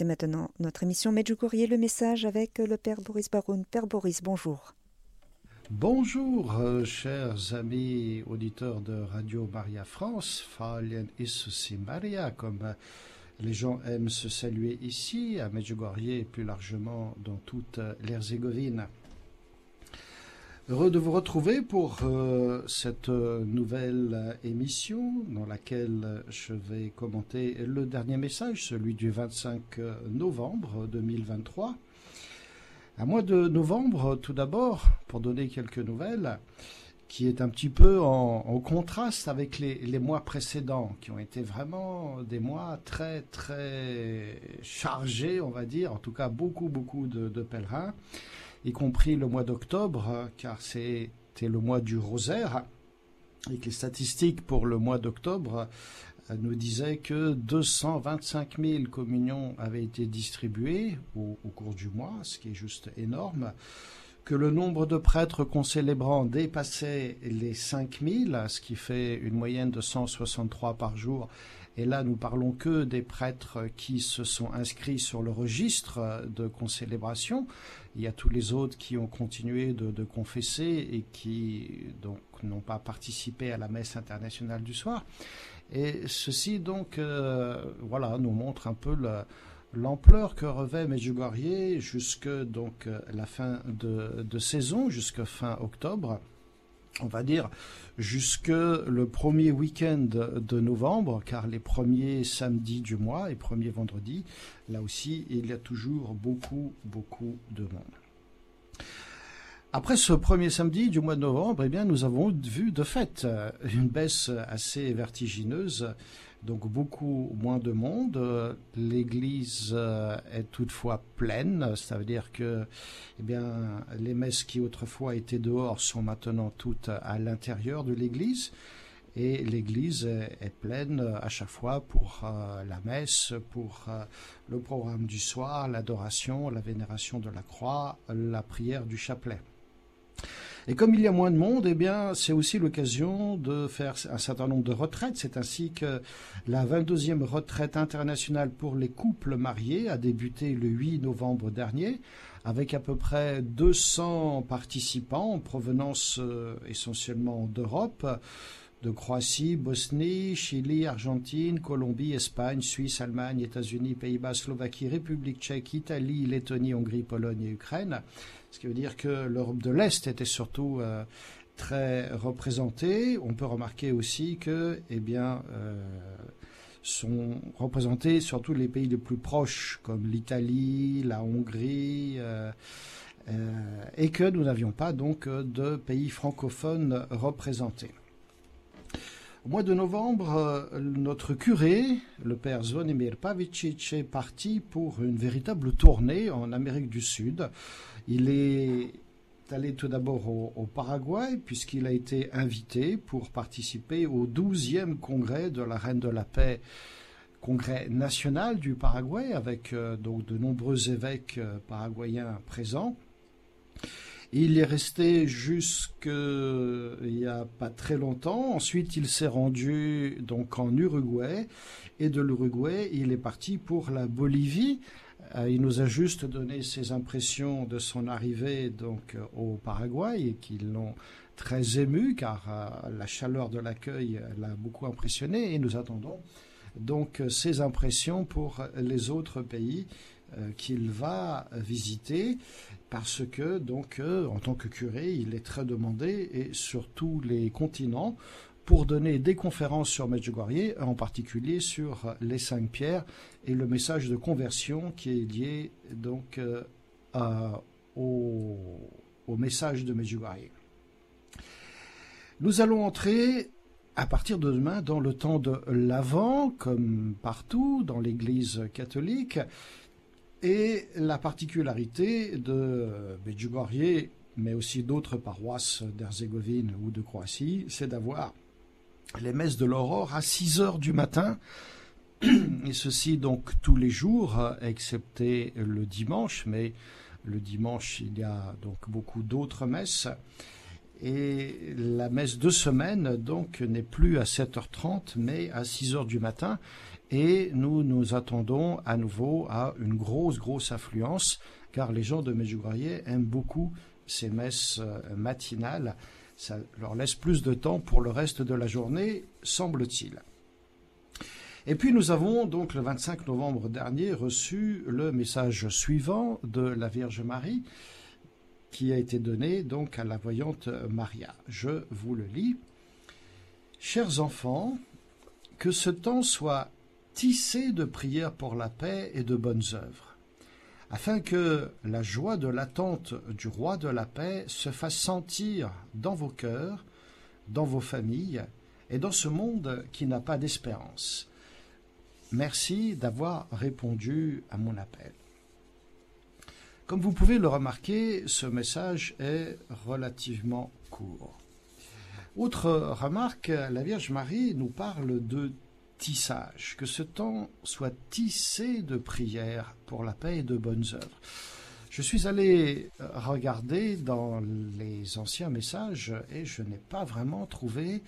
C'est maintenant notre émission Medjugorje le message avec le Père Boris Baroun. Père Boris, bonjour. Bonjour, euh, chers amis auditeurs de Radio Maria France, Falien Issusi Maria, comme les gens aiment se saluer ici, à Medjugorje et plus largement dans toute l'Herzégovine. Heureux de vous retrouver pour euh, cette nouvelle émission dans laquelle je vais commenter le dernier message, celui du 25 novembre 2023. À mois de novembre, tout d'abord, pour donner quelques nouvelles, qui est un petit peu en, contraste avec les, mois précédents, qui ont été vraiment des mois très, très chargés, on va dire, en tout cas beaucoup, beaucoup de pèlerins, y compris le mois d'octobre, car c'était le mois du rosaire, et que les statistiques pour le mois d'octobre nous disaient que 225 000 communions avaient été distribuées au, cours du mois, ce qui est juste énorme, que le nombre de prêtres concélébrants dépassait les 5 000, ce qui fait une moyenne de 163 par jour. Et là, nous parlons que des prêtres qui se sont inscrits sur le registre de concélébration. Il y a tous les autres qui ont continué de, confesser et qui donc n'ont pas participé à la messe internationale du soir. Et ceci donc, euh, voilà, nous montre un peu le, l'ampleur que revêt Medjugorje jusque donc la fin de, de saison, jusque fin octobre. On va dire jusque le premier week-end de novembre, car les premiers samedis du mois et premiers vendredis, là aussi, il y a toujours beaucoup, beaucoup de monde. Après ce premier samedi du mois de novembre, eh bien, nous avons vu de fait une baisse assez vertigineuse, donc beaucoup moins de monde. L'église est toutefois pleine, ça veut dire que eh les messes qui autrefois étaient dehors sont maintenant toutes à l'intérieur de l'église. Et l'église est pleine à chaque fois pour euh, la messe, pour euh, le programme du soir, l'adoration, la vénération de la croix, la prière du chapelet. Et comme il y a moins de monde, eh c'est aussi l'occasion de faire un certain nombre de retraites. C'est ainsi que la 22e retraite internationale pour les couples mariés a débuté le 8 novembre dernier avec à peu près 200 participants en provenance euh, essentiellement d'Europe, de Croatie, Bosnie, Chili, Argentine, Colombie, Espagne, Suisse, Allemagne, États-Unis, Pays-Bas, Slovaquie, République tchèque, Italie, Lettonie, Hongrie, Pologne et Ukraine. Ce qui veut dire que l'Europe de l'Est était surtout euh, très représentée. On peut remarquer aussi que, eh bien, euh, sont représentés surtout les pays les plus proches, comme l'Italie, la Hongrie, euh, et que nous n'avions pas donc de pays francophones représentés. Au mois de novembre, notre curé, le père Zvonimir Pavicic, est parti pour une véritable tournée en Amérique du Sud. Il est allé tout d'abord au, Paraguay, puisqu'il a été invité pour participer au 12e congrès de la Reine de la Paix, congrès national du Paraguay, avec euh, donc de nombreux évêques euh, paraguayens présents. Il est resté jusqu'il n'y a pas très longtemps. Ensuite, il s'est rendu donc en Uruguay. Et de l'Uruguay, il est parti pour la Bolivie. Euh, il nous a juste donné ses impressions de son arrivée donc au Paraguay et qui l'ont très ému car euh, la chaleur de l'accueil l'a beaucoup impressionné et nous attendons donc ses impressions pour les autres pays euh, qu'il va visiter parce que donc euh, en tant que curé, il est très demandé et sur tous les continents pour donner des conférences sur Medjugorje, en particulier sur les cinq pierres et le message de conversion qui est lié donc euh, au, au, message de Medjugorje. Nous allons entrer à partir de demain dans le temps de l'Avent, comme partout dans l'Église catholique, et la particularité de Medjugorje, mais aussi d'autres paroisses d'Herzégovine ou de Croatie, c'est d'avoir les messes de l'aurore à 6 heures du matin, et ceci donc tous les jours, excepté le dimanche, mais le dimanche il y a donc beaucoup d'autres messes. Et la messe de semaine donc n'est plus à 7h30 mais à 6 heures du matin et nous nous attendons à nouveau à une grosse, grosse affluence, car les gens de Medjugorje aiment beaucoup ces messes euh, matinales. Ça leur laisse plus de temps pour le reste de la journée, semble-t-il. Et puis nous avons donc le 25 novembre dernier reçu le message suivant de la Vierge Marie qui a été donné donc à la voyante Maria. Je vous le lis. Chers enfants, que ce temps soit tissé de prières pour la paix et de bonnes œuvres, afin que la joie de l'attente du roi de la paix se fasse sentir dans vos cœurs, dans vos familles et dans ce monde qui n'a pas d'espérance. Merci d'avoir répondu à mon appel. Comme vous pouvez le remarquer, ce message est relativement court. Autre remarque, la Vierge Marie nous parle de tissage, que ce temps soit tissé de prières pour la paix et de bonnes œuvres. Je suis allé regarder dans les anciens messages et je n'ai pas vraiment trouvé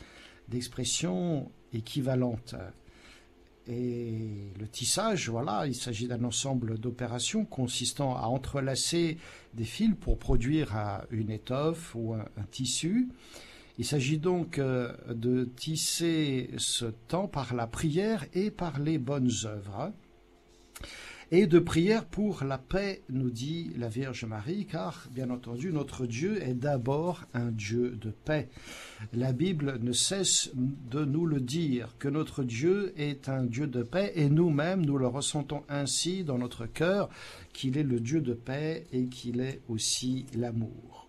d'expression équivalente. Et le tissage, voilà, il s'agit d'un ensemble d'opérations consistant à entrelacer des fils pour produire une étoffe ou un, tissu. Il s'agit donc euh, de tisser ce temps par la prière et par les bonnes œuvres et de prière pour la paix, nous dit la Vierge Marie, car bien entendu notre Dieu est d'abord un Dieu de paix. La Bible ne cesse de nous le dire, que notre Dieu est un Dieu de paix, et nous-mêmes nous le ressentons ainsi dans notre cœur, qu'il est le Dieu de paix et qu'il est aussi l'amour.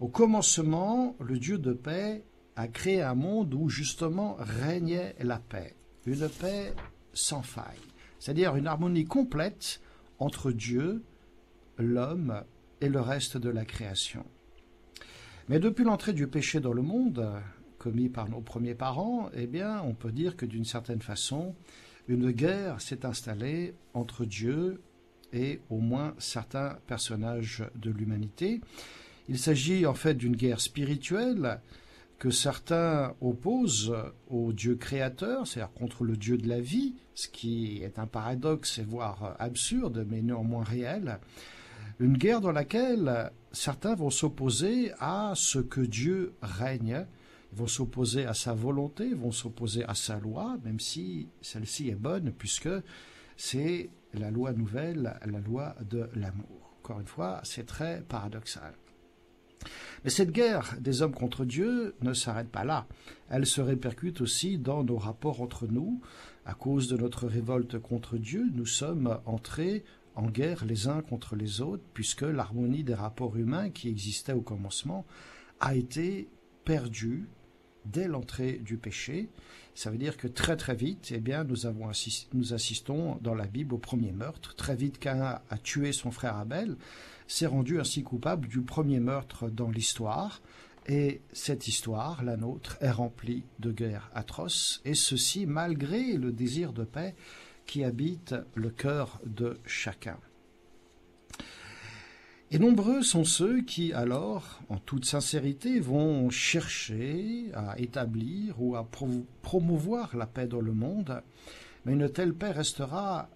Au commencement, le Dieu de paix a créé un monde où justement régnait la paix, une paix sans faille c'est-à-dire une harmonie complète entre Dieu, l'homme et le reste de la création. Mais depuis l'entrée du péché dans le monde, commis par nos premiers parents, eh bien, on peut dire que d'une certaine façon, une guerre s'est installée entre Dieu et au moins certains personnages de l'humanité. Il s'agit en fait d'une guerre spirituelle que certains opposent au Dieu créateur, c'est-à-dire contre le Dieu de la vie, ce qui est un paradoxe, voire absurde, mais néanmoins réel. Une guerre dans laquelle certains vont s'opposer à ce que Dieu règne, vont s'opposer à sa volonté, vont s'opposer à sa loi, même si celle-ci est bonne, puisque c'est la loi nouvelle, la loi de l'amour. Encore une fois, c'est très paradoxal. Mais cette guerre des hommes contre Dieu ne s'arrête pas là. Elle se répercute aussi dans nos rapports entre nous. À cause de notre révolte contre Dieu, nous sommes entrés en guerre les uns contre les autres, puisque l'harmonie des rapports humains qui existait au commencement a été perdue dès l'entrée du péché. Ça veut dire que très très vite, eh bien, nous, assistons dans la Bible au premier meurtre. Très vite, Cain a tué son frère Abel s'est rendu ainsi coupable du premier meurtre dans l'histoire, et cette histoire, la nôtre, est remplie de guerres atroces, et ceci malgré le désir de paix qui habite le cœur de chacun. Et nombreux sont ceux qui, alors, en toute sincérité, vont chercher à établir ou à promouvoir la paix dans le monde, mais une telle paix restera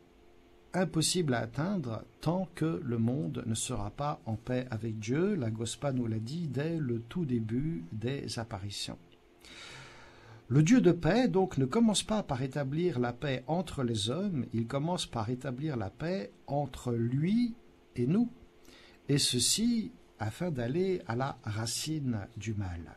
impossible à atteindre tant que le monde ne sera pas en paix avec Dieu. La Gospa nous l'a dit dès le tout début des apparitions. Le Dieu de paix, donc, ne commence pas par établir la paix entre les hommes, il commence par établir la paix entre lui et nous, et ceci afin d'aller à la racine du mal.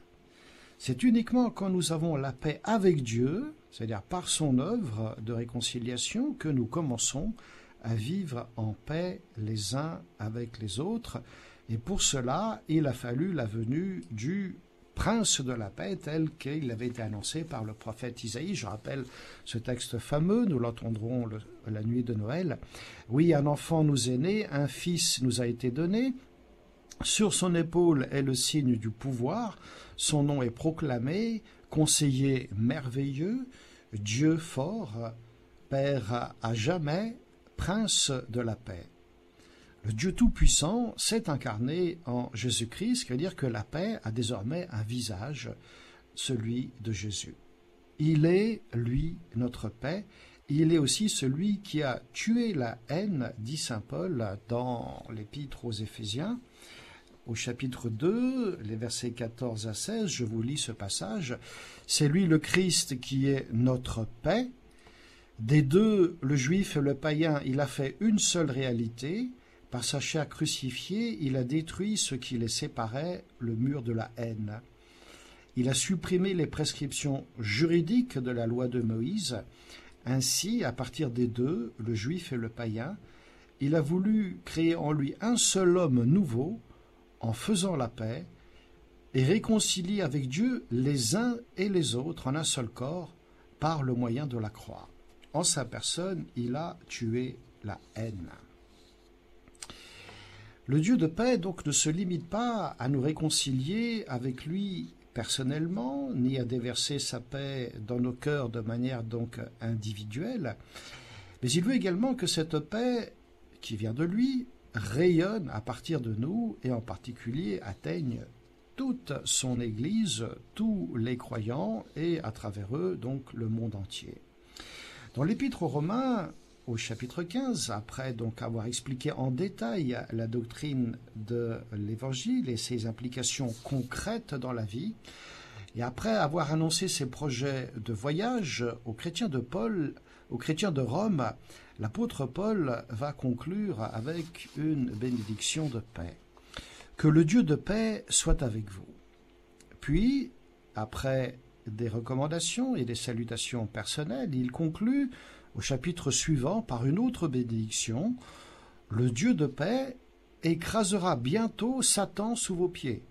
C'est uniquement quand nous avons la paix avec Dieu, c'est-à-dire par son œuvre de réconciliation, que nous commençons à vivre en paix les uns avec les autres. Et pour cela, il a fallu la venue du prince de la paix tel qu'il avait été annoncé par le prophète Isaïe. Je rappelle ce texte fameux, nous l'entendrons la nuit de Noël. Oui, un enfant nous est né, un fils nous a été donné. Sur son épaule est le signe du pouvoir, son nom est proclamé, conseiller merveilleux, Dieu fort, Père à jamais, prince de la paix. Le Dieu Tout-Puissant s'est incarné en Jésus-Christ, c'est-à-dire que la paix a désormais un visage, celui de Jésus. Il est, lui, notre paix, il est aussi celui qui a tué la haine, dit Saint Paul dans l'épître aux Éphésiens. Au chapitre 2, les versets 14 à 16, je vous lis ce passage. C'est lui le Christ qui est notre paix. Des deux, le juif et le païen, il a fait une seule réalité. Par sa chair crucifiée, il a détruit ce qui les séparait, le mur de la haine. Il a supprimé les prescriptions juridiques de la loi de Moïse. Ainsi, à partir des deux, le juif et le païen, il a voulu créer en lui un seul homme nouveau, en faisant la paix, et réconcilier avec Dieu les uns et les autres en un seul corps par le moyen de la croix. En sa personne, il a tué la haine. Le Dieu de paix donc ne se limite pas à nous réconcilier avec lui personnellement, ni à déverser sa paix dans nos cœurs de manière donc individuelle, mais il veut également que cette paix qui vient de lui rayonne à partir de nous et en particulier atteigne toute son Église, tous les croyants et à travers eux donc le monde entier. Dans l'Épître aux Romains, au chapitre 15, après donc avoir expliqué en détail la doctrine de l'Évangile et ses implications concrètes dans la vie, et après avoir annoncé ses projets de voyage aux chrétiens de Paul, aux chrétiens de Rome, l'apôtre Paul va conclure avec une bénédiction de paix. Que le Dieu de paix soit avec vous. Puis, après des recommandations et des salutations personnelles, il conclut au chapitre suivant par une autre bénédiction. Le Dieu de paix écrasera bientôt Satan sous vos pieds.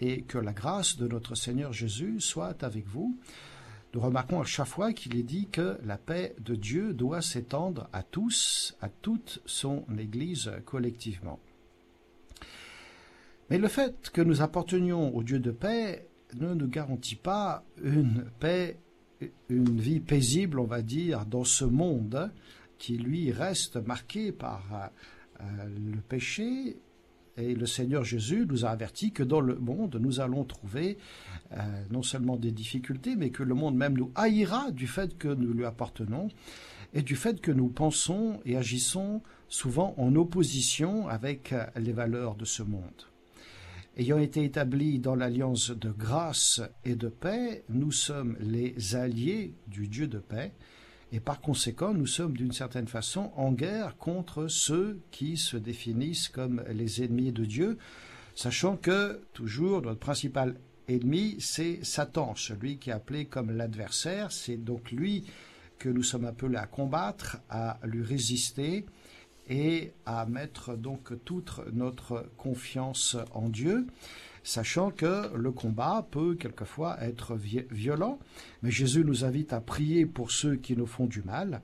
Et que la grâce de notre Seigneur Jésus soit avec vous. Nous remarquons à chaque fois qu'il est dit que la paix de Dieu doit s'étendre à tous, à toute son Église collectivement. Mais le fait que nous appartenions au Dieu de paix ne nous garantit pas une paix une vie paisible, on va dire, dans ce monde qui, lui, reste marqué par euh, le péché. Et le Seigneur Jésus nous a averti que dans le monde, nous allons trouver euh, non seulement des difficultés, mais que le monde même nous haïra du fait que nous lui appartenons et du fait que nous pensons et agissons souvent en opposition avec euh, les valeurs de ce monde. Ayant été établis dans l'alliance de grâce et de paix, nous sommes les alliés du Dieu de paix, et par conséquent, nous sommes d'une certaine façon en guerre contre ceux qui se définissent comme les ennemis de Dieu, sachant que toujours notre principal ennemi, c'est Satan, celui qui est appelé comme l'adversaire, c'est donc lui que nous sommes appelés à combattre, à lui résister, et à mettre donc toute notre confiance en Dieu, sachant que le combat peut quelquefois être violent, mais Jésus nous invite à prier pour ceux qui nous font du mal,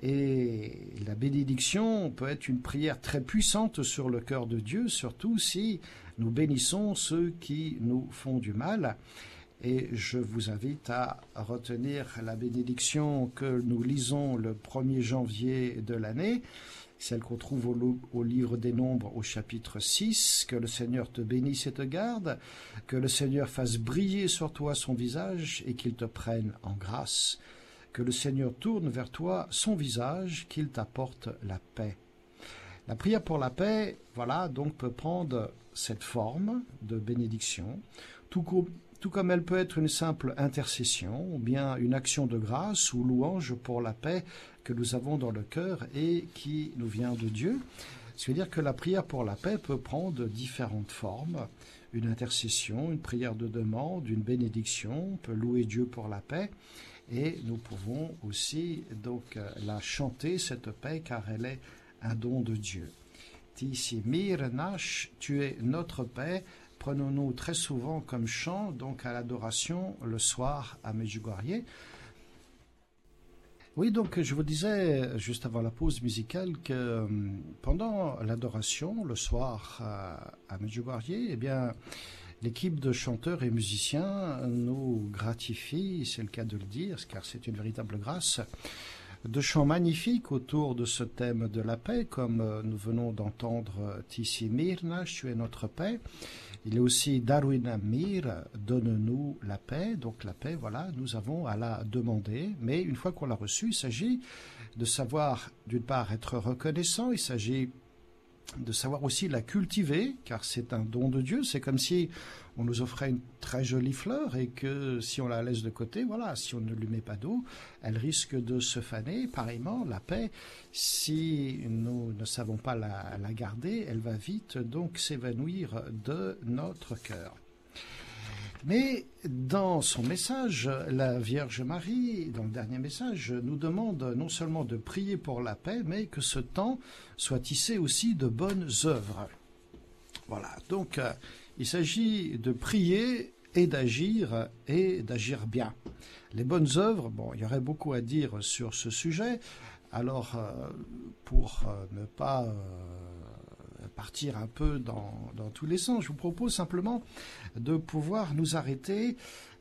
et la bénédiction peut être une prière très puissante sur le cœur de Dieu, surtout si nous bénissons ceux qui nous font du mal. Et je vous invite à retenir la bénédiction que nous lisons le 1er janvier de l'année celle qu'on trouve au, livre des Nombres au chapitre 6, que le Seigneur te bénisse et te garde, que le Seigneur fasse briller sur toi son visage et qu'il te prenne en grâce, que le Seigneur tourne vers toi son visage, qu'il t'apporte la paix. La prière pour la paix, voilà, donc peut prendre cette forme de bénédiction, tout, tout comme elle peut être une simple intercession, ou bien une action de grâce ou louange pour la paix que nous avons dans le cœur et qui nous vient de Dieu. C'est-à-dire que la prière pour la paix peut prendre différentes formes. Une intercession, une prière de demande, une bénédiction, on peut louer Dieu pour la paix. Et nous pouvons aussi donc la chanter, cette paix, car elle est un don de Dieu. Tu es notre paix. Prenons-nous très souvent comme chant, donc à l'adoration le soir à Medjugorje. Oui, donc je vous disais juste avant la pause musicale que euh, pendant l'adoration, le soir à, Medjugorje, eh bien, l'équipe de chanteurs et musiciens nous gratifie, c'est le cas de le dire, car c'est une véritable grâce, de chants magnifiques autour de ce thème de la paix, comme euh, nous venons d'entendre Tissi Mirna, tu es notre paix. Il est aussi Darwin Mir, donne-nous la paix. Donc la paix, voilà, nous avons à la demander. Mais une fois qu'on l'a reçue, il s'agit de savoir, d'une part, être reconnaissant. Il s'agit de savoir aussi la cultiver, car c'est un don de Dieu. C'est comme si on nous offrait une très jolie fleur et que si on la laisse de côté, voilà, si on ne lui met pas d'eau, elle risque de se faner. Pareillement, la paix, si nous ne savons pas la, garder, elle va vite donc s'évanouir de notre cœur. Mais dans son message, la Vierge Marie, dans le dernier message, nous demande non seulement de prier pour la paix, mais que ce temps soit tissé aussi de bonnes œuvres. Voilà, donc euh, il s'agit de prier et d'agir et d'agir bien. Les bonnes œuvres, bon, il y aurait beaucoup à dire sur ce sujet. Alors, euh, pour euh, ne pas partir un peu dans, tous les sens. Je vous propose simplement de pouvoir nous arrêter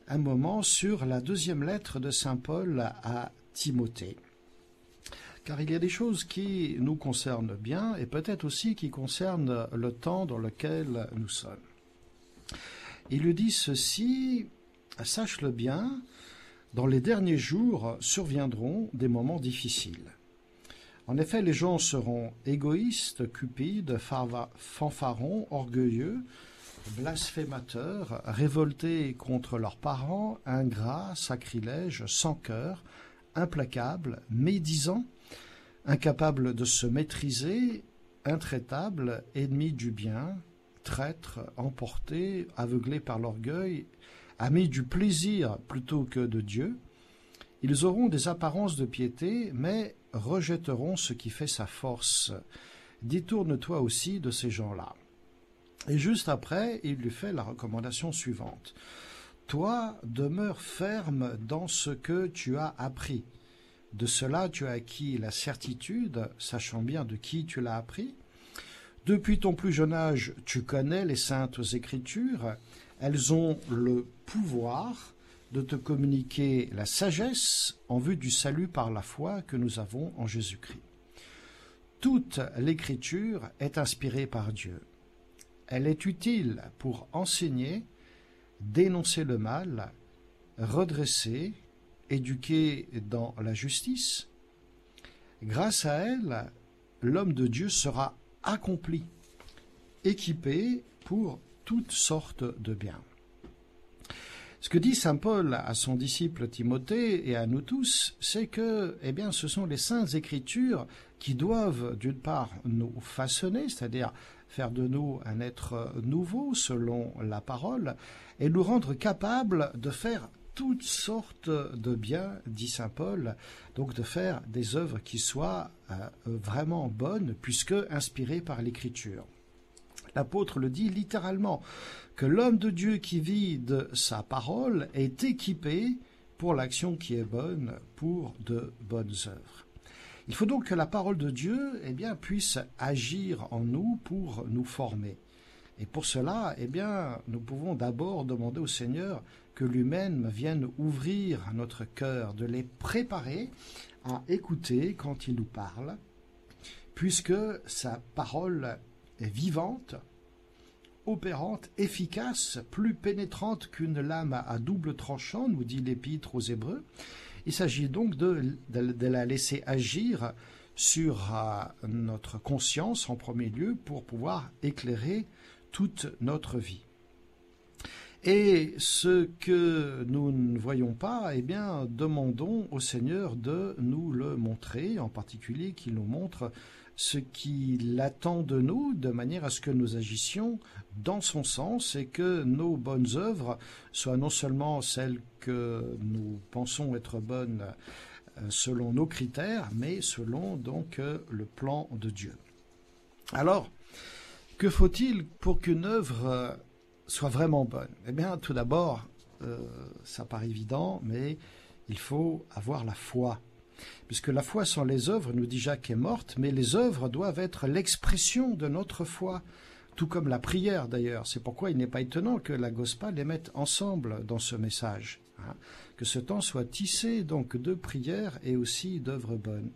un moment sur la deuxième lettre de Saint Paul à Timothée. Car il y a des choses qui nous concernent bien et peut-être aussi qui concernent le temps dans lequel nous sommes. Il lui dit ceci, sache-le bien, dans les derniers jours surviendront des moments difficiles. En effet, les gens seront égoïstes, cupides, fanfarons, orgueilleux, blasphémateurs, révoltés contre leurs parents, ingrats, sacrilèges, sans cœur, implacables, médisants, incapables de se maîtriser, intraitables, ennemis du bien, traîtres, emportés, aveuglés par l'orgueil, amis du plaisir plutôt que de Dieu. Ils auront des apparences de piété, mais rejetteront ce qui fait sa force. Détourne-toi aussi de ces gens-là. Et juste après, il lui fait la recommandation suivante. Toi, demeure ferme dans ce que tu as appris. De cela, tu as acquis la certitude, sachant bien de qui tu l'as appris. Depuis ton plus jeune âge, tu connais les saintes écritures. Elles ont le pouvoir de te communiquer la sagesse en vue du salut par la foi que nous avons en Jésus-Christ. Toute l'écriture est inspirée par Dieu. Elle est utile pour enseigner, dénoncer le mal, redresser, éduquer dans la justice. Grâce à elle, l'homme de Dieu sera accompli, équipé pour toutes sortes de biens. Ce que dit saint Paul à son disciple Timothée et à nous tous, c'est que, eh bien, ce sont les saintes écritures qui doivent, d'une part, nous façonner, c'est-à-dire faire de nous un être nouveau selon la parole, et nous rendre capables de faire toutes sortes de biens, dit saint Paul, donc de faire des œuvres qui soient euh, vraiment bonnes, puisque inspirées par l'écriture. L'apôtre le dit littéralement que l'homme de Dieu qui vit de sa parole est équipé pour l'action qui est bonne, pour de bonnes œuvres. Il faut donc que la parole de Dieu eh puisse agir en nous pour nous former. Et pour cela, eh nous pouvons d'abord demander au Seigneur que lui-même vienne ouvrir notre cœur, de les préparer à écouter quand il nous parle, puisque sa parole est vivante, opérante, efficace, plus pénétrante qu'une lame à double tranchant, nous dit l'Épître aux Hébreux. Il s'agit donc de, la laisser agir sur euh, notre conscience en premier lieu pour pouvoir éclairer toute notre vie. Et ce que nous ne voyons pas, eh bien, demandons au Seigneur de nous le montrer, en particulier qu'il nous montre ce qu'il attend de nous, de manière à ce que nous agissions dans son sens et que nos bonnes œuvres soient non seulement celles que nous pensons être bonnes euh, selon nos critères, mais selon donc euh, le plan de Dieu. Alors, que faut-il pour qu'une œuvre euh, soit vraiment bonne? Eh bien, tout d'abord, ça paraît évident, mais il faut avoir la foi puisque la foi sans les œuvres, nous dit Jacques, est morte, mais les œuvres doivent être l'expression de notre foi, tout comme la prière d'ailleurs. C'est pourquoi il n'est pas étonnant que la Gospa les mette ensemble dans ce message. Hein. que ce temps soit tissé donc de prières et aussi d'œuvres bonnes.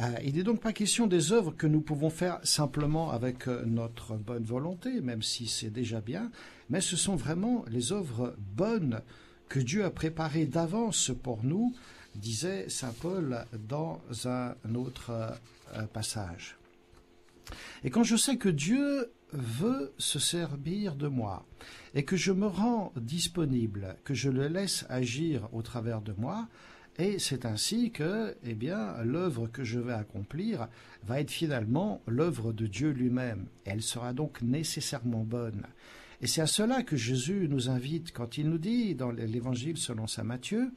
Euh, il n'est donc pas question des œuvres que nous pouvons faire simplement avec euh, notre bonne volonté, même si c'est déjà bien, mais ce sont vraiment les œuvres bonnes que Dieu a préparées d'avance pour nous, disait Saint Paul dans un autre euh, passage. Et quand je sais que Dieu veut se servir de moi et que je me rends disponible, que je le laisse agir au travers de moi, et c'est ainsi que, eh bien, l'œuvre que je vais accomplir va être finalement l'œuvre de Dieu lui-même. Elle sera donc nécessairement bonne. Et c'est à cela que Jésus nous invite quand il nous dit dans l'Évangile selon saint Matthieu,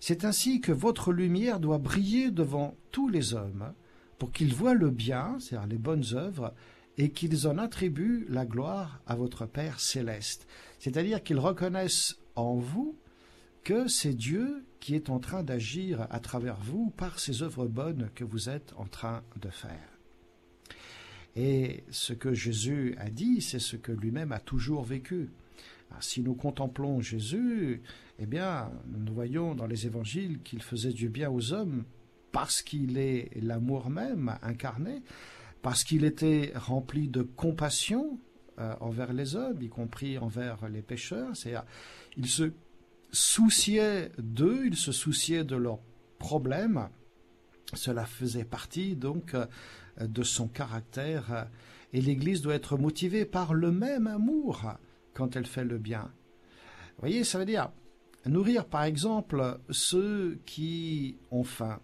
c'est ainsi que votre lumière doit briller devant tous les hommes pour qu'ils voient le bien, c'est-à-dire les bonnes œuvres, et qu'ils en attribuent la gloire à votre Père céleste. C'est-à-dire qu'ils reconnaissent en vous que c'est Dieu qui est en train d'agir à travers vous par ces œuvres bonnes que vous êtes en train de faire. Et ce que Jésus a dit, c'est ce que lui-même a toujours vécu. Si nous contemplons Jésus, eh bien, nous voyons dans les évangiles qu'il faisait du bien aux hommes parce qu'il est l'amour même incarné, parce qu'il était rempli de compassion euh, envers les hommes, y compris envers les pécheurs. C'est-à-dire, il se souciait d'eux, il se souciait de leurs problèmes. Cela faisait partie donc euh, de son caractère et l'Église doit être motivée par le même amour quand elle fait le bien. Vous voyez, ça veut dire nourrir par exemple ceux qui ont faim.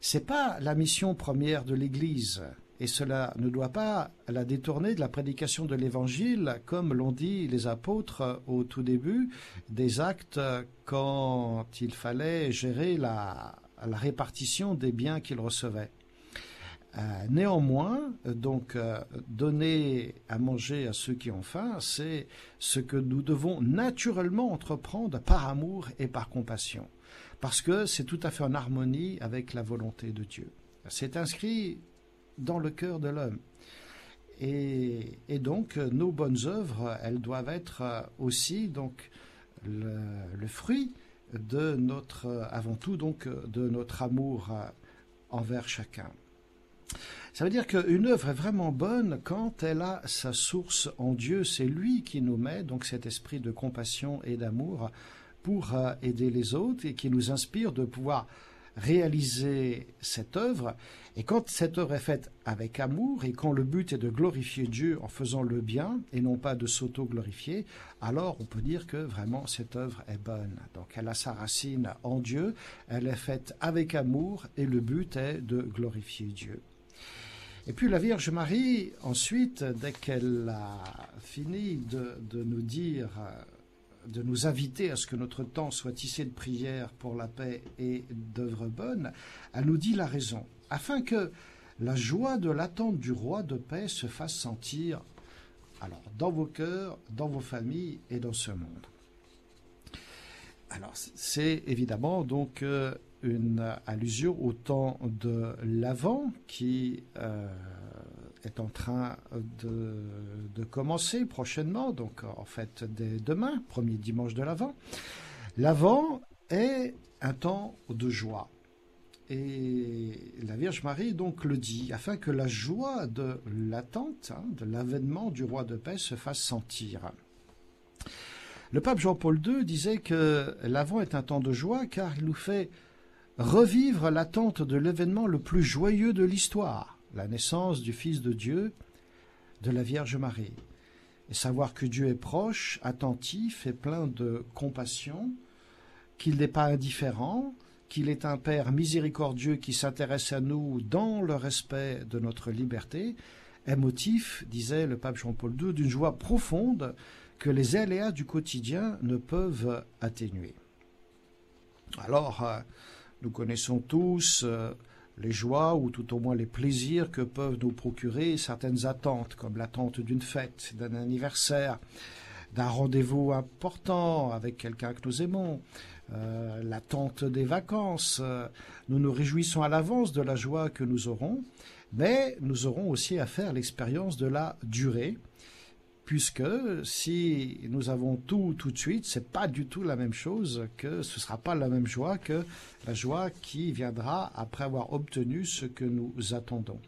C'est pas la mission première de l'Église et cela ne doit pas la détourner de la prédication de l'Évangile, comme l'ont dit les apôtres au tout début des actes quand il fallait gérer la, répartition des biens qu'ils recevaient. Euh, néanmoins, donc euh, donner à manger à ceux qui ont faim, c'est ce que nous devons naturellement entreprendre par amour et par compassion, parce que c'est tout à fait en harmonie avec la volonté de Dieu. C'est inscrit dans le cœur de l'homme. Et, donc, nos bonnes œuvres, elles doivent être aussi donc le, fruit de notre, avant tout donc, de notre amour envers chacun. Ça veut dire qu'une œuvre est vraiment bonne quand elle a sa source en Dieu. C'est lui qui nous met donc cet esprit de compassion et d'amour pour aider les autres et qui nous inspire de pouvoir réaliser cette œuvre. Et quand cette œuvre est faite avec amour et quand le but est de glorifier Dieu en faisant le bien et non pas de s'auto-glorifier, alors on peut dire que vraiment cette œuvre est bonne. Donc elle a sa racine en Dieu, elle est faite avec amour et le but est de glorifier Dieu. Et puis la Vierge Marie, ensuite, dès qu'elle a fini de, nous dire de nous inviter à ce que notre temps soit tissé de prières pour la paix et d'œuvres bonnes, elle nous dit la raison, afin que la joie de l'attente du roi de paix se fasse sentir alors dans vos cœurs, dans vos familles et dans ce monde. Alors c'est évidemment donc euh, une allusion au temps de l'Avent qui euh, est en train de, commencer prochainement, donc en fait dès demain, premier dimanche de l'Avent. L'Avent est un temps de joie. Et la Vierge Marie donc le dit, afin que la joie de l'attente, hein, de l'avènement du roi de paix se fasse sentir. Le pape Jean-Paul II disait que l'Avent est un temps de joie car il nous fait revivre l'attente de l'événement le plus joyeux de l'histoire, la naissance du Fils de Dieu, de la Vierge Marie. Et savoir que Dieu est proche, attentif et plein de compassion, qu'il n'est pas indifférent, qu'il est un Père miséricordieux qui s'intéresse à nous dans le respect de notre liberté, est motif, disait le pape Jean-Paul II, d'une joie profonde que les aléas du quotidien ne peuvent atténuer. Alors, euh, nous connaissons tous euh, les joies ou tout au moins les plaisirs que peuvent nous procurer certaines attentes, comme l'attente d'une fête, d'un anniversaire, d'un rendez-vous important avec quelqu'un que nous aimons, euh, l'attente des vacances. Nous nous réjouissons à l'avance de la joie que nous aurons, mais nous aurons aussi à faire l'expérience de la durée, puisque si nous avons tout tout de suite, c'est pas du tout la même chose que ce sera pas la même joie que la joie qui viendra après avoir obtenu ce que nous attendons.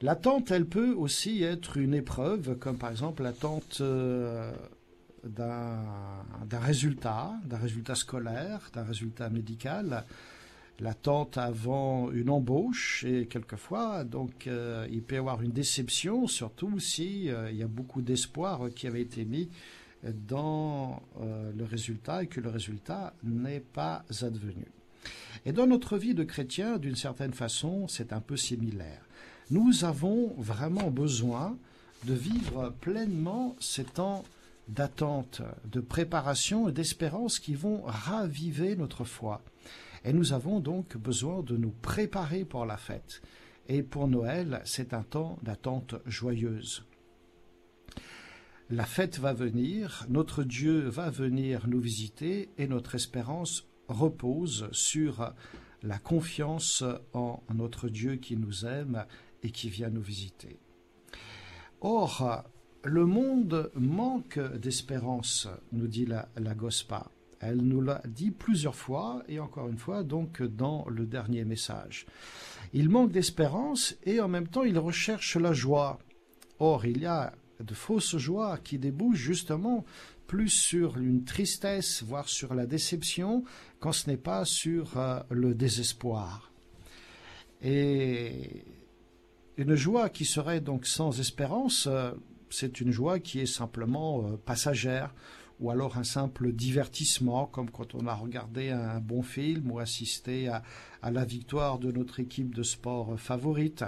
L'attente, elle peut aussi être une épreuve, comme par exemple l'attente euh, d'un résultat, d'un résultat scolaire, d'un résultat médical, l'attente avant une embauche et quelquefois donc euh, il peut y avoir une déception surtout si euh, il y a beaucoup d'espoir qui avait été mis dans euh, le résultat et que le résultat n'est pas advenu. Et dans notre vie de chrétien, d'une certaine façon, c'est un peu similaire. Nous avons vraiment besoin de vivre pleinement ces temps d'attente, de préparation et d'espérance qui vont raviver notre foi. Et nous avons donc besoin de nous préparer pour la fête. Et pour Noël, c'est un temps d'attente joyeuse. La fête va venir, notre Dieu va venir nous visiter et notre espérance repose sur la confiance en notre Dieu qui nous aime et qui vient nous visiter. Or, le monde manque d'espérance, nous dit la, Gospa. Elle nous l'a dit plusieurs fois, et encore une fois, donc dans le dernier message. Il manque d'espérance et en même temps il recherche la joie. Or, il y a de fausses joies qui débouchent justement plus sur une tristesse, voire sur la déception, quand ce n'est pas sur euh, le désespoir. Et une joie qui serait donc sans espérance, euh, c'est une joie qui est simplement euh, passagère ou alors un simple divertissement, comme quand on a regardé un bon film ou assisté à, la victoire de notre équipe de sport favorite.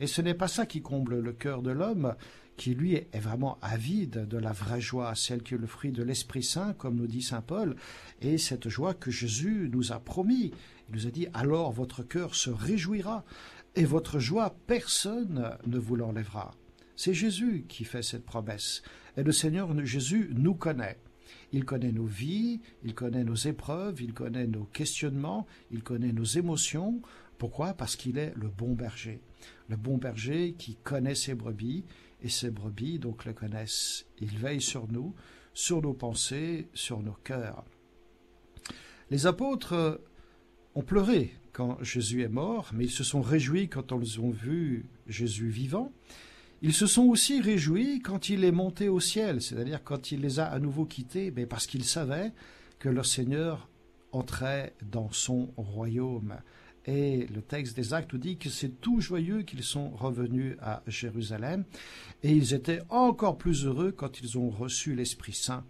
Et ce n'est pas ça qui comble le cœur de l'homme, qui lui est vraiment avide de la vraie joie, celle qui est le fruit de l'Esprit Saint, comme nous dit Saint Paul, et cette joie que Jésus nous a promis. Il nous a dit, alors votre cœur se réjouira, et votre joie, personne ne vous l'enlèvera. C'est Jésus qui fait cette promesse, et le Seigneur Jésus nous connaît. Il connaît nos vies, il connaît nos épreuves, il connaît nos questionnements, il connaît nos émotions. Pourquoi? Parce qu'il est le bon berger. Le bon berger qui connaît ses brebis, et ses brebis donc le connaissent. Il veille sur nous, sur nos pensées, sur nos cœurs. Les apôtres ont pleuré quand Jésus est mort, mais ils se sont réjouis quand ils ont vu Jésus vivant. Ils se sont aussi réjouis quand il est monté au ciel, c'est-à-dire quand il les a à nouveau quittés, mais parce qu'ils savaient que leur Seigneur entrait dans son royaume. Et le texte des actes dit que c'est tout joyeux qu'ils sont revenus à Jérusalem, et ils étaient encore plus heureux quand ils ont reçu l'Esprit Saint.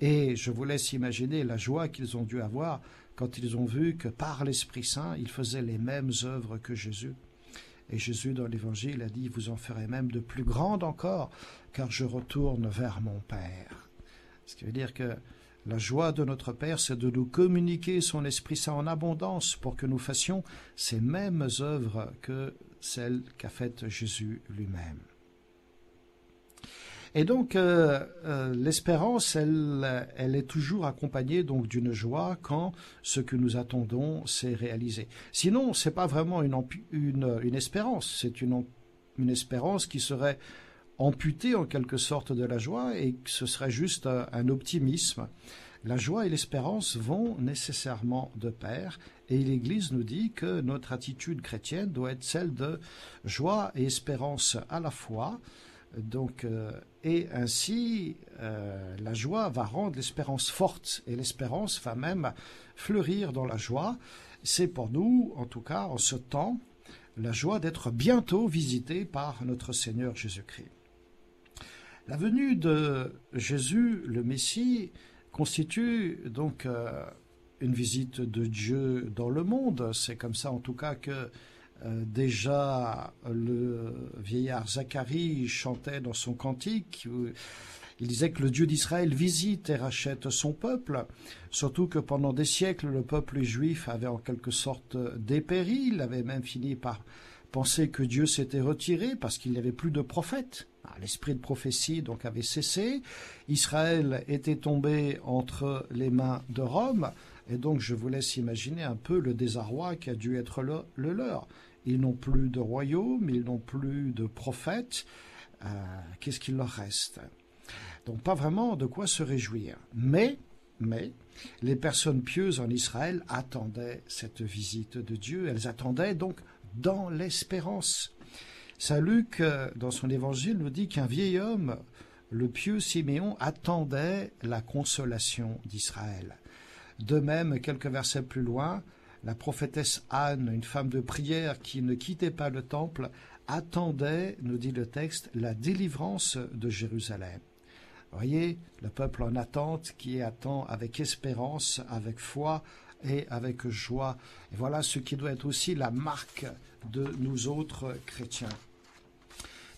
Et je vous laisse imaginer la joie qu'ils ont dû avoir quand ils ont vu que par l'Esprit Saint, ils faisaient les mêmes œuvres que Jésus. Et Jésus, dans l'Évangile, a dit, vous en ferez même de plus grandes encore, car je retourne vers mon Père. Ce qui veut dire que la joie de notre Père, c'est de nous communiquer son Esprit Saint en abondance pour que nous fassions ces mêmes œuvres que celles qu'a faites Jésus lui-même. Et donc euh, euh, l'espérance, elle, elle est toujours accompagnée donc d'une joie quand ce que nous attendons s'est réalisé. Sinon, c'est pas vraiment une, une, une espérance, c'est une, une espérance qui serait amputée en quelque sorte de la joie et ce serait juste un, un optimisme. La joie et l'espérance vont nécessairement de pair et l'Église nous dit que notre attitude chrétienne doit être celle de joie et espérance à la fois. Donc, euh, et ainsi, euh, la joie va rendre l'espérance forte et l'espérance va même fleurir dans la joie. C'est pour nous, en tout cas, en ce temps, la joie d'être bientôt visité par notre Seigneur Jésus-Christ. La venue de Jésus, le Messie, constitue donc euh, une visite de Dieu dans le monde. C'est comme ça, en tout cas, que euh, déjà, le vieillard Zacharie chantait dans son cantique. Il disait que le Dieu d'Israël visite et rachète son peuple, surtout que pendant des siècles, le peuple juif avait en quelque sorte dépéri, il avait même fini par penser que Dieu s'était retiré parce qu'il n'y avait plus de prophètes. Ah, l'esprit de prophétie donc avait cessé, Israël était tombé entre les mains de Rome, et donc je vous laisse imaginer un peu le désarroi qui a dû être le leur. Ils n'ont plus de royaume, ils n'ont plus de prophètes. qu'est-ce qu'il leur reste? Donc pas vraiment de quoi se réjouir. Mais, mais, les personnes pieuses en Israël attendaient cette visite de Dieu. Elles attendaient donc dans l'espérance. Saint Luc, euh, dans son évangile, nous dit qu'un vieil homme, le pieux Siméon, attendait la consolation d'Israël. De même, quelques versets plus loin, la prophétesse Anne, une femme de prière qui ne quittait pas le temple, attendait, nous dit le texte, la délivrance de Jérusalem. Voyez, le peuple en attente qui attend avec espérance, avec foi et avec joie. Et voilà ce qui doit être aussi la marque de nous autres chrétiens.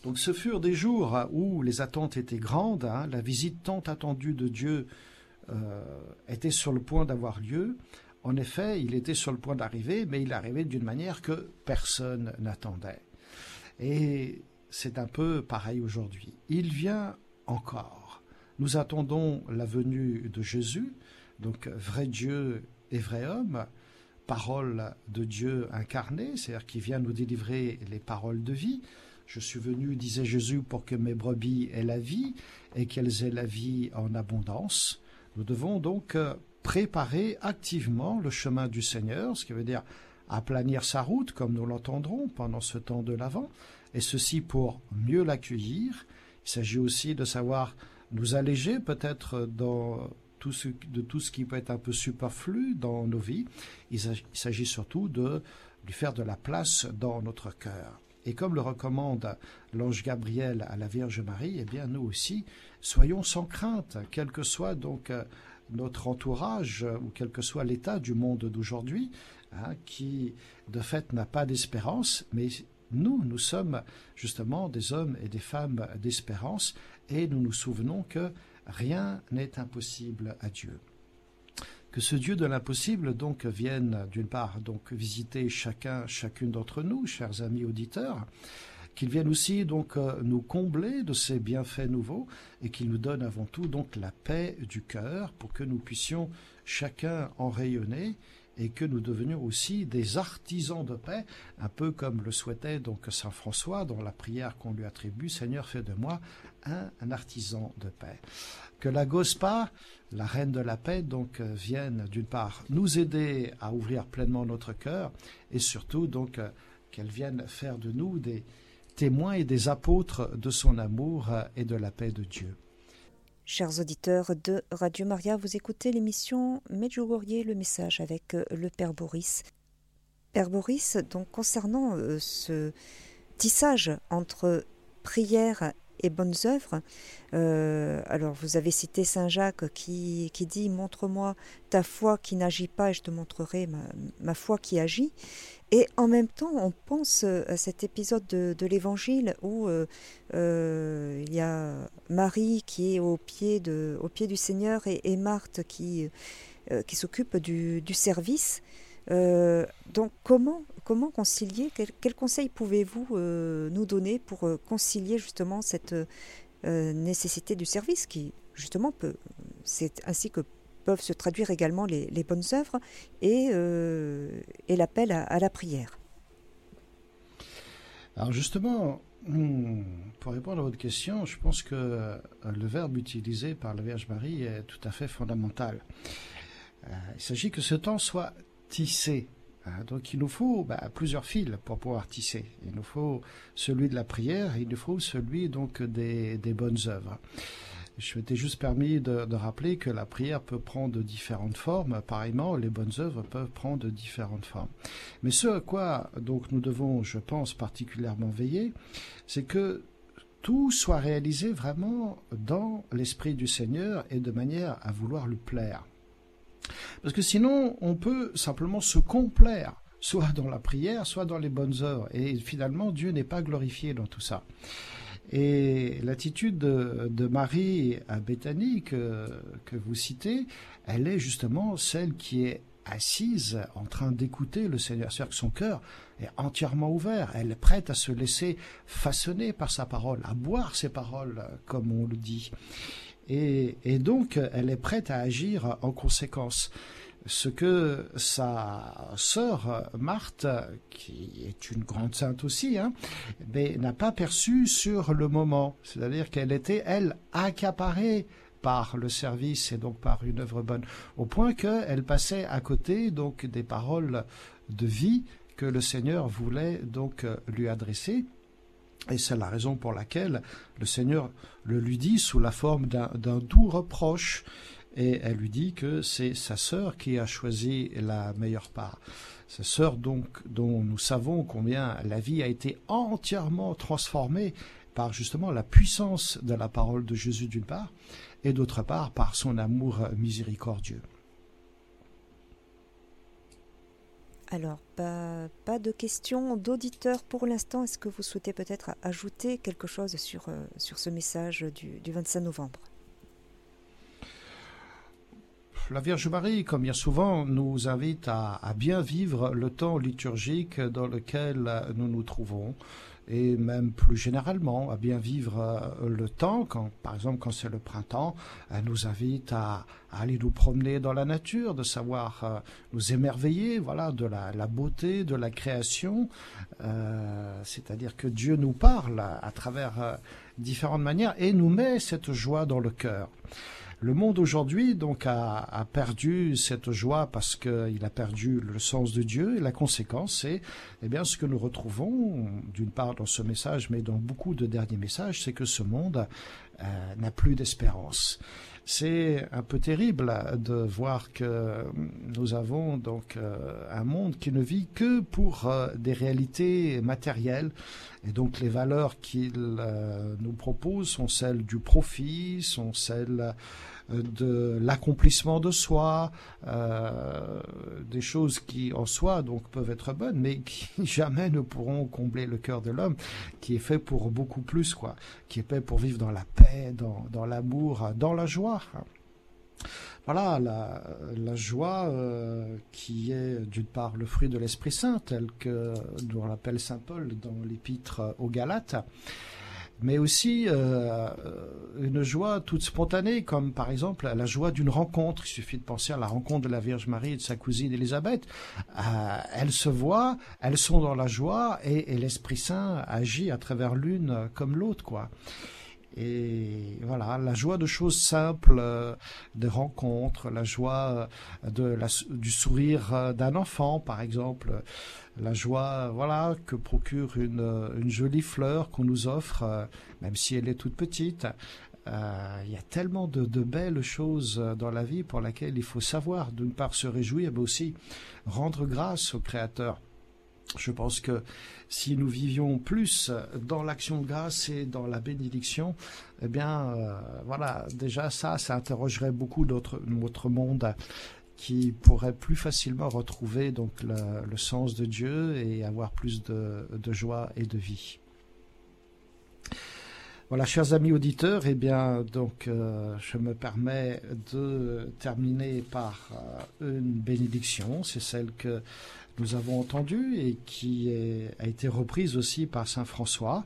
Donc ce furent des jours où les attentes étaient grandes, hein. la visite tant attendue de Dieu était sur le point d'avoir lieu. En effet, il était sur le point d'arriver, mais il arrivait d'une manière que personne n'attendait. Et c'est un peu pareil aujourd'hui. Il vient encore. Nous attendons la venue de Jésus, donc vrai Dieu et vrai homme, parole de Dieu incarné, c'est-à-dire qui vient nous délivrer les paroles de vie. Je suis venu, disait Jésus, pour que mes brebis aient la vie et qu'elles aient la vie en abondance. Nous devons donc euh, préparer activement le chemin du Seigneur, ce qui veut dire aplanir sa route, comme nous l'entendrons pendant ce temps de l'Avent, et ceci pour mieux l'accueillir. Il s'agit aussi de savoir nous alléger peut-être de tout ce qui peut être un peu superflu dans nos vies. Il s'agit surtout de lui faire de la place dans notre cœur. Et comme le recommande l'ange Gabriel à la Vierge Marie, eh bien nous aussi, soyons sans crainte, quel que soit donc euh, notre entourage euh, ou quel que soit l'état du monde d'aujourd'hui, hein, qui de fait n'a pas d'espérance, mais nous, nous sommes justement des hommes et des femmes d'espérance, et nous nous souvenons que rien n'est impossible à Dieu. Que ce Dieu de l'impossible donc vienne d'une part donc visiter chacun, chacune d'entre nous, chers amis auditeurs, qu'il vienne aussi donc euh, nous combler de ses bienfaits nouveaux et qu'il nous donne avant tout donc la paix du cœur pour que nous puissions chacun en rayonner et que nous devenions aussi des artisans de paix, un peu comme le souhaitait donc saint François dans la prière qu'on lui attribue, Seigneur fais de moi un, artisan de paix. Que la Gospa, la reine de la paix, donc euh, vienne d'une part nous aider à ouvrir pleinement notre cœur et surtout donc euh, qu'elle vienne faire de nous des témoins et des apôtres de son amour euh, et de la paix de Dieu. Chers auditeurs de Radio Maria, vous écoutez l'émission Medjugorje, le message avec le Père Boris. Père Boris, donc concernant ce tissage entre prière et bonnes œuvres. Euh, alors vous avez cité Saint Jacques qui, qui dit Montre-moi ta foi qui n'agit pas et je te montrerai ma, foi qui agit. Et en même temps, on pense à cet épisode de, l'Évangile où euh, il y a Marie qui est au pied, de, au pied du Seigneur et, Marthe qui, euh, qui s'occupe du, du, service. Donc comment comment concilier Quels conseils pouvez-vous euh, nous donner pour euh, concilier justement cette euh, nécessité du service qui justement peut, c'est ainsi que peuvent se traduire également les, bonnes œuvres et, et l'appel à, la prière? Alors justement, hmm, pour répondre à votre question, je pense que le verbe utilisé par la Vierge Marie est tout à fait fondamental. il s'agit que ce temps soit tissé Hein, donc il nous faut bah, plusieurs fils pour pouvoir tisser. Il nous faut celui de la prière, il nous faut celui donc des, bonnes œuvres. Je m'étais juste permis de, rappeler que la prière peut prendre différentes formes. Pareillement, les bonnes œuvres peuvent prendre différentes formes. Mais ce à quoi donc nous devons, je pense, particulièrement veiller, c'est que tout soit réalisé vraiment dans l'esprit du Seigneur et de manière à vouloir lui plaire. Parce que sinon, on peut simplement se complaire, soit dans la prière, soit dans les bonnes œuvres. Et finalement, Dieu n'est pas glorifié dans tout ça. Et l'attitude de, Marie à Béthanie que, que vous citez, elle est justement celle qui est assise en train d'écouter le Seigneur. C'est-à-dire que son cœur est entièrement ouvert. Elle est prête à se laisser façonner par sa parole, à boire ses paroles, comme on le dit. Et, donc, elle est prête à agir en conséquence. ce que sa sœur Marthe, qui est une grande sainte aussi, hein, n'a pas perçu sur le moment. C'est-à-dire qu'elle était, elle, accaparée par le service et donc par une œuvre bonne, au point qu'elle passait à côté donc des paroles de vie que le Seigneur voulait donc lui adresser. Et c'est la raison pour laquelle le Seigneur le lui dit sous la forme d'un doux reproche. Et elle lui dit que c'est sa sœur qui a choisi la meilleure part. Sa sœur donc dont nous savons combien la vie a été entièrement transformée par justement la puissance de la parole de Jésus d'une part, et d'autre part par son amour miséricordieux. Alors, pas, de questions d'auditeurs pour l'instant. Est-ce que vous souhaitez peut-être ajouter quelque chose sur, euh, ce message du, du 25 novembre? La Vierge Marie, comme bien souvent, nous invite à, bien vivre le temps liturgique dans lequel nous nous trouvons et même plus généralement à bien vivre euh, le temps. Quand, par exemple, quand c'est le printemps, elle nous invite à, aller nous promener dans la nature, de savoir euh, nous émerveiller, voilà, de la, beauté de la création. Euh, C'est-à-dire que Dieu nous parle à travers euh, différentes manières et nous met cette joie dans le cœur. Le monde aujourd'hui donc a, perdu cette joie parce qu'il a perdu le sens de Dieu et la conséquence c'est eh bien ce que nous retrouvons d'une part dans ce message mais dans beaucoup de derniers messages c'est que ce monde euh, n'a plus d'espérance. C'est un peu terrible de voir que nous avons donc euh, un monde qui ne vit que pour euh, des réalités matérielles. Et donc les valeurs qu'il euh, nous propose sont celles du profit, sont celles de l'accomplissement de soi, euh, des choses qui en soi donc peuvent être bonnes, mais qui jamais ne pourront combler le cœur de l'homme, qui est fait pour beaucoup plus, quoi, qui est fait pour vivre dans la paix, dans, l'amour, dans la joie. Voilà la, joie euh, qui est d'une part le fruit de l'Esprit Saint, tel que nous l'appelle Saint Paul dans l'épître aux Galates, mais aussi euh, une joie toute spontanée, comme par exemple la joie d'une rencontre. Il suffit de penser à la rencontre de la Vierge Marie et de sa cousine Élisabeth. Euh, elles se voient, elles sont dans la joie, et, et l'Esprit Saint agit à travers l'une comme l'autre, quoi. Et voilà, la joie de choses simples, euh, des rencontres, la joie de la, du sourire d'un enfant, par exemple, la joie, voilà, que procure une, une jolie fleur qu'on nous offre, euh, même si elle est toute petite. Euh, il y a tellement de, de, belles choses dans la vie pour lesquelles il faut savoir, d'une part, se réjouir, mais aussi rendre grâce au Créateur. Je pense que si nous vivions plus dans l'action de grâce et dans la bénédiction, eh bien, euh, voilà, déjà ça, ça interrogerait beaucoup d'autres, notre monde qui pourrait plus facilement retrouver donc le, sens de Dieu et avoir plus de, de joie et de vie. Voilà, chers amis auditeurs, eh bien, donc, euh, je me permets de terminer par euh, une bénédiction. C'est celle que nous avons entendue et qui a été reprise aussi par saint François,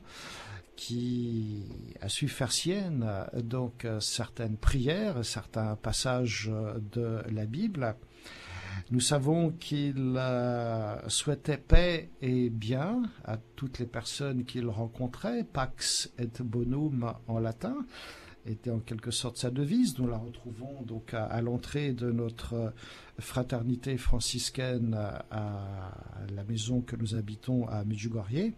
qui a su faire sienne donc certaines prières, certains passages de la Bible. Nous savons qu'il euh, souhaitait paix et bien à toutes les personnes qu'il rencontrait, pax et bonum en latin, était en quelque sorte sa devise. Nous la retrouvons donc à, l'entrée de notre fraternité franciscaine à la maison que nous habitons à Medjugorje.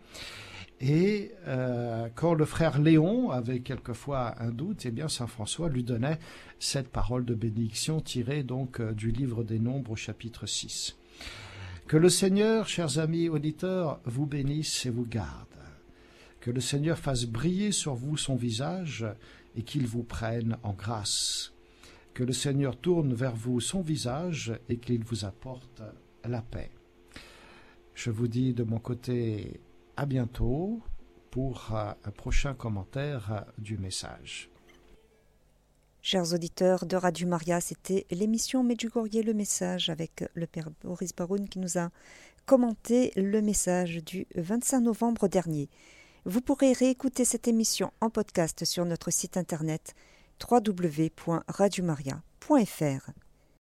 Et euh, quand le frère Léon avait quelquefois un doute, eh bien saint François lui donnait cette parole de bénédiction tirée donc euh, du livre des Nombres au chapitre 6. Que le Seigneur, chers amis auditeurs, vous bénisse et vous garde. Que le Seigneur fasse briller sur vous son visage et qu'il vous prenne en grâce. Que le Seigneur tourne vers vous son visage et qu'il vous apporte la paix. Je vous dis de mon côté à bientôt pour un prochain commentaire du message. Chers auditeurs de Radio Maria, c'était l'émission Medjugorje le message avec le père Boris Baroun qui nous a commenté le message du 25 novembre dernier. Vous pourrez réécouter cette émission en podcast sur notre site internet www.radiomaria.fr.